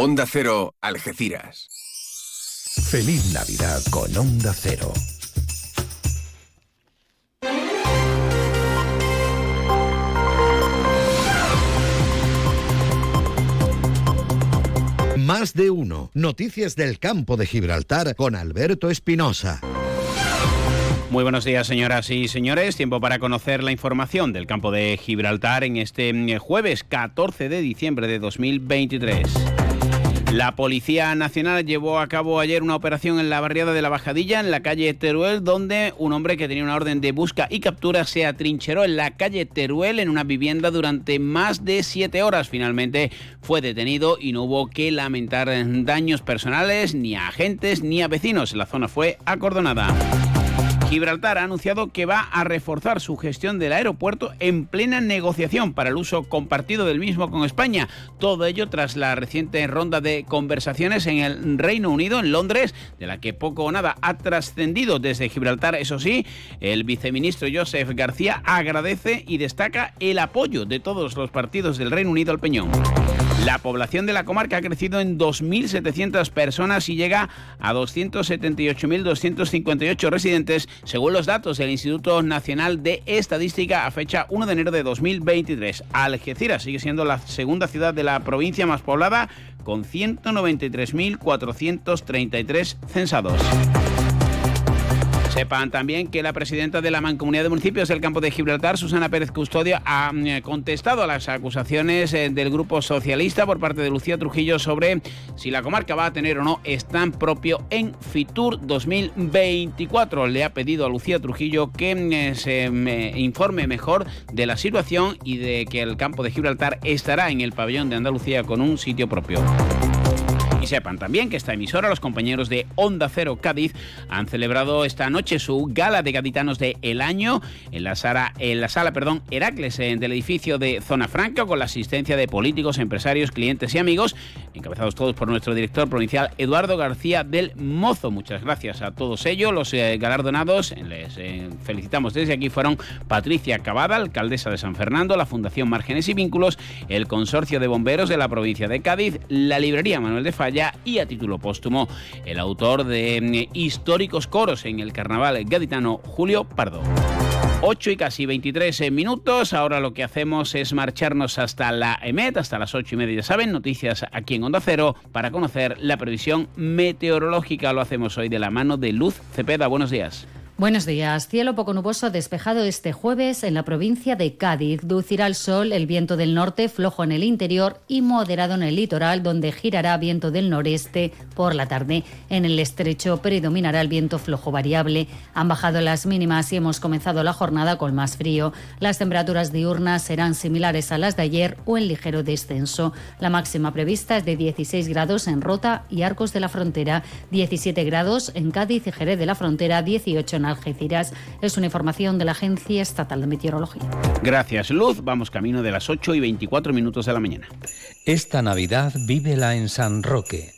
Onda Cero, Algeciras. Feliz Navidad con Onda Cero. Más de uno. Noticias del campo de Gibraltar con Alberto Espinosa. Muy buenos días, señoras y señores. Tiempo para conocer la información del campo de Gibraltar en este mm, jueves 14 de diciembre de 2023. La Policía Nacional llevó a cabo ayer una operación en la barriada de la Bajadilla, en la calle Teruel, donde un hombre que tenía una orden de busca y captura se atrincheró en la calle Teruel en una vivienda durante más de siete horas. Finalmente fue detenido y no hubo que lamentar daños personales ni a agentes ni a vecinos. La zona fue acordonada. Gibraltar ha anunciado que va a reforzar su gestión del aeropuerto en plena negociación para el uso compartido del mismo con España. Todo ello tras la reciente ronda de conversaciones en el Reino Unido, en Londres, de la que poco o nada ha trascendido desde Gibraltar. Eso sí, el viceministro Joseph García agradece y destaca el apoyo de todos los partidos del Reino Unido al Peñón. La población de la comarca ha crecido en 2.700 personas y llega a 278.258 residentes, según los datos del Instituto Nacional de Estadística a fecha 1 de enero de 2023. Algeciras sigue siendo la segunda ciudad de la provincia más poblada, con 193.433 censados. Sepan también que la presidenta de la Mancomunidad de Municipios del Campo de Gibraltar, Susana Pérez Custodio, ha mm, contestado a las acusaciones eh, del Grupo Socialista por parte de Lucía Trujillo sobre si la comarca va a tener o no stand propio en Fitur 2024. Le ha pedido a Lucía Trujillo que mm, se informe mejor de la situación y de que el Campo de Gibraltar estará en el pabellón de Andalucía con un sitio propio sepan también que esta emisora, los compañeros de Onda Cero Cádiz, han celebrado esta noche su gala de gaditanos de El Año en la sala, en la sala perdón, Heracles del edificio de Zona Franca con la asistencia de políticos, empresarios, clientes y amigos, encabezados todos por nuestro director provincial Eduardo García del Mozo. Muchas gracias a todos ellos, los eh, galardonados. Les eh, felicitamos desde aquí. Fueron Patricia Cavada, alcaldesa de San Fernando, la Fundación Márgenes y Vínculos, el Consorcio de Bomberos de la provincia de Cádiz, la Librería Manuel de Falla, y a título póstumo el autor de mm, históricos coros en el carnaval gaditano Julio Pardo. 8 y casi 23 eh, minutos. Ahora lo que hacemos es marcharnos hasta la EMET, hasta las 8 y media, ya saben, noticias aquí en Onda Cero, para conocer la previsión meteorológica. Lo hacemos hoy de la mano de Luz Cepeda. Buenos días. Buenos días. Cielo poco nuboso despejado este jueves en la provincia de Cádiz. Ducirá el sol, el viento del norte flojo en el interior y moderado en el litoral, donde girará viento del noreste por la tarde. En el estrecho predominará el viento flojo variable. Han bajado las mínimas y hemos comenzado la jornada con más frío. Las temperaturas diurnas serán similares a las de ayer o en ligero descenso. La máxima prevista es de 16 grados en Rota y Arcos de la Frontera, 17 grados en Cádiz y Jerez de la Frontera, 18 en Algeciras. Es una información de la Agencia Estatal de Meteorología. Gracias, Luz. Vamos camino de las 8 y 24 minutos de la mañana. Esta Navidad vívela en San Roque.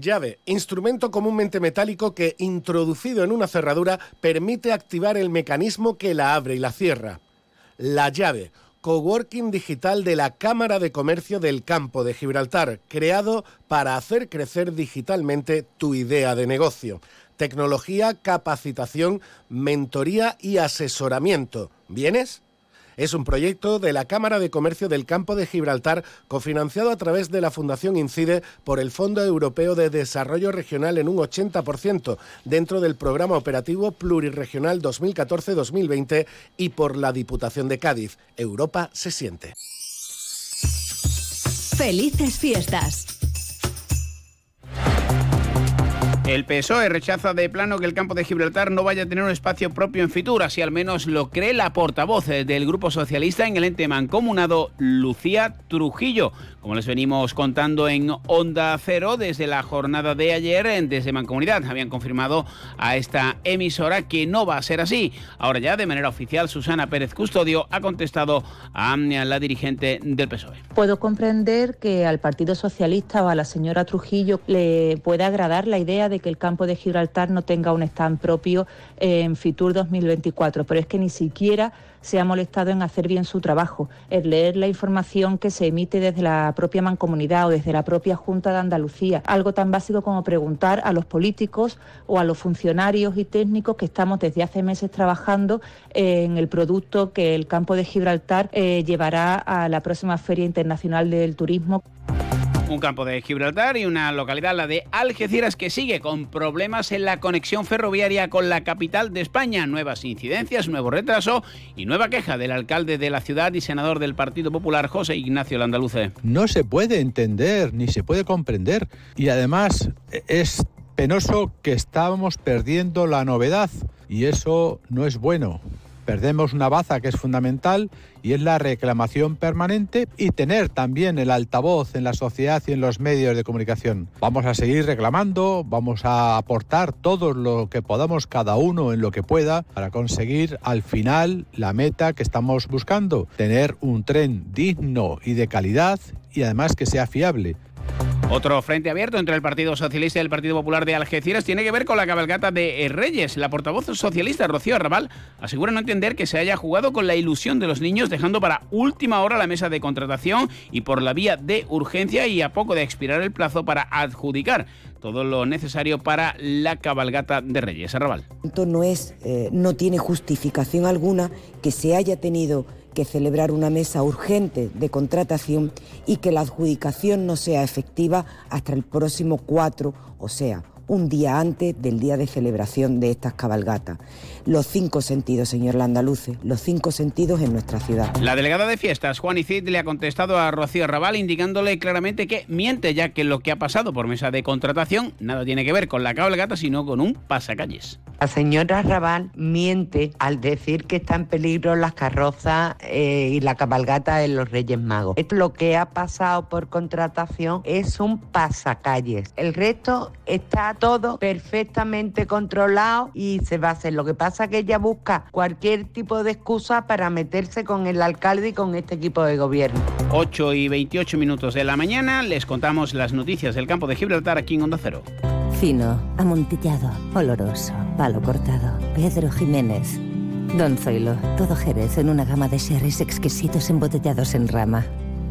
Llave, instrumento comúnmente metálico que, introducido en una cerradura, permite activar el mecanismo que la abre y la cierra. La llave, coworking digital de la Cámara de Comercio del Campo de Gibraltar, creado para hacer crecer digitalmente tu idea de negocio. Tecnología, capacitación, mentoría y asesoramiento. ¿Vienes? Es un proyecto de la Cámara de Comercio del Campo de Gibraltar, cofinanciado a través de la Fundación Incide por el Fondo Europeo de Desarrollo Regional en un 80%, dentro del Programa Operativo Plurirregional 2014-2020 y por la Diputación de Cádiz. Europa se siente. Felices fiestas. El PSOE rechaza de plano que el campo de Gibraltar no vaya a tener un espacio propio en Fitur, así al menos lo cree la portavoz del Grupo Socialista en el ente mancomunado, Lucía Trujillo. Como les venimos contando en Onda Cero, desde la jornada de ayer, desde Mancomunidad, habían confirmado a esta emisora que no va a ser así. Ahora ya, de manera oficial, Susana Pérez Custodio ha contestado a la dirigente del PSOE. Puedo comprender que al Partido Socialista o a la señora Trujillo le puede agradar la idea de que el campo de Gibraltar no tenga un stand propio en Fitur 2024, pero es que ni siquiera se ha molestado en hacer bien su trabajo, en leer la información que se emite desde la propia mancomunidad o desde la propia Junta de Andalucía. Algo tan básico como preguntar a los políticos o a los funcionarios y técnicos que estamos desde hace meses trabajando en el producto que el campo de Gibraltar eh, llevará a la próxima Feria Internacional del Turismo. Un campo de Gibraltar y una localidad, la de Algeciras, que sigue con problemas en la conexión ferroviaria con la capital de España. Nuevas incidencias, nuevo retraso y nueva queja del alcalde de la ciudad y senador del Partido Popular, José Ignacio Landaluce. No se puede entender ni se puede comprender. Y además es penoso que estábamos perdiendo la novedad y eso no es bueno. Perdemos una baza que es fundamental y es la reclamación permanente y tener también el altavoz en la sociedad y en los medios de comunicación. Vamos a seguir reclamando, vamos a aportar todo lo que podamos cada uno en lo que pueda para conseguir al final la meta que estamos buscando, tener un tren digno y de calidad y además que sea fiable. Otro frente abierto entre el Partido Socialista y el Partido Popular de Algeciras tiene que ver con la cabalgata de Reyes. La portavoz socialista Rocío Arrabal asegura no entender que se haya jugado con la ilusión de los niños dejando para última hora la mesa de contratación y por la vía de urgencia y a poco de expirar el plazo para adjudicar todo lo necesario para la cabalgata de Reyes. Arrabal. No, es, eh, no tiene justificación alguna que se haya tenido que celebrar una mesa urgente de contratación y que la adjudicación no sea efectiva hasta el próximo 4, o sea, un día antes del día de celebración de estas cabalgatas. Los cinco sentidos, señor Landaluce, los cinco sentidos en nuestra ciudad. La delegada de fiestas, Juan Icid, le ha contestado a Rocío Raval indicándole claramente que miente ya que lo que ha pasado por mesa de contratación nada tiene que ver con la cabalgata, sino con un pasacalles. La señora Raval miente al decir que está en peligro las carrozas eh, y la cabalgata de los Reyes Magos. Esto lo que ha pasado por contratación es un pasacalles. El resto está todo perfectamente controlado y se va a hacer. Lo que pasa es que ella busca cualquier tipo de excusa para meterse con el alcalde y con este equipo de gobierno. 8 y 28 minutos de la mañana les contamos las noticias del campo de Gibraltar aquí en Onda Cero. Fino, amontillado, oloroso, palo cortado. Pedro Jiménez. Don Zoilo, todo Jerez en una gama de sherries exquisitos embotellados en rama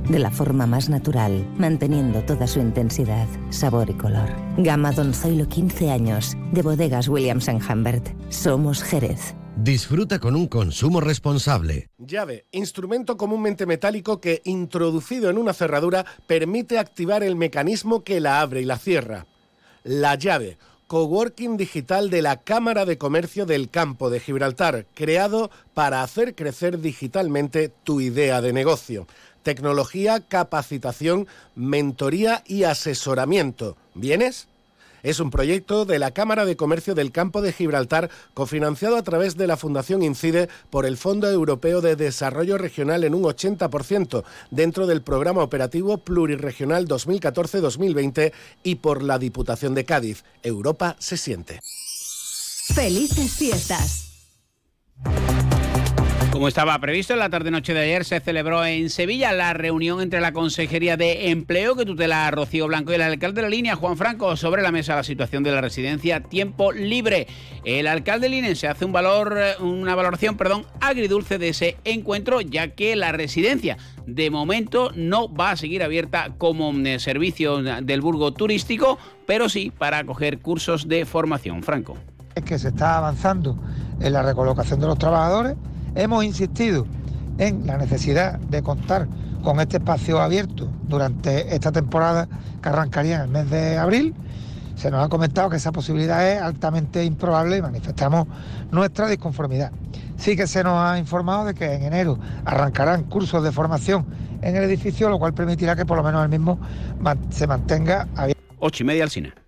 de la forma más natural, manteniendo toda su intensidad, sabor y color. Gama Don Zoilo 15 años, de bodegas Williams ⁇ Humbert. Somos Jerez. Disfruta con un consumo responsable. Llave, instrumento comúnmente metálico que, introducido en una cerradura, permite activar el mecanismo que la abre y la cierra. La llave, coworking digital de la Cámara de Comercio del Campo de Gibraltar, creado para hacer crecer digitalmente tu idea de negocio tecnología, capacitación, mentoría y asesoramiento. ¿Vienes? Es un proyecto de la Cámara de Comercio del Campo de Gibraltar, cofinanciado a través de la Fundación Incide por el Fondo Europeo de Desarrollo Regional en un 80%, dentro del Programa Operativo Pluriregional 2014-2020 y por la Diputación de Cádiz. Europa se siente. Felices fiestas. Como estaba previsto, en la tarde-noche de ayer se celebró en Sevilla la reunión entre la Consejería de Empleo, que tutela a Rocío Blanco, y el alcalde de la línea, Juan Franco, sobre la mesa la situación de la residencia Tiempo Libre. El alcalde linense hace un valor, una valoración perdón, agridulce de ese encuentro, ya que la residencia de momento no va a seguir abierta como eh, servicio del burgo turístico, pero sí para acoger cursos de formación. Franco. Es que se está avanzando en la recolocación de los trabajadores Hemos insistido en la necesidad de contar con este espacio abierto durante esta temporada que arrancaría en el mes de abril. Se nos ha comentado que esa posibilidad es altamente improbable y manifestamos nuestra disconformidad. Sí que se nos ha informado de que en enero arrancarán cursos de formación en el edificio, lo cual permitirá que por lo menos el mismo se mantenga abierto. Ocho y media al cine.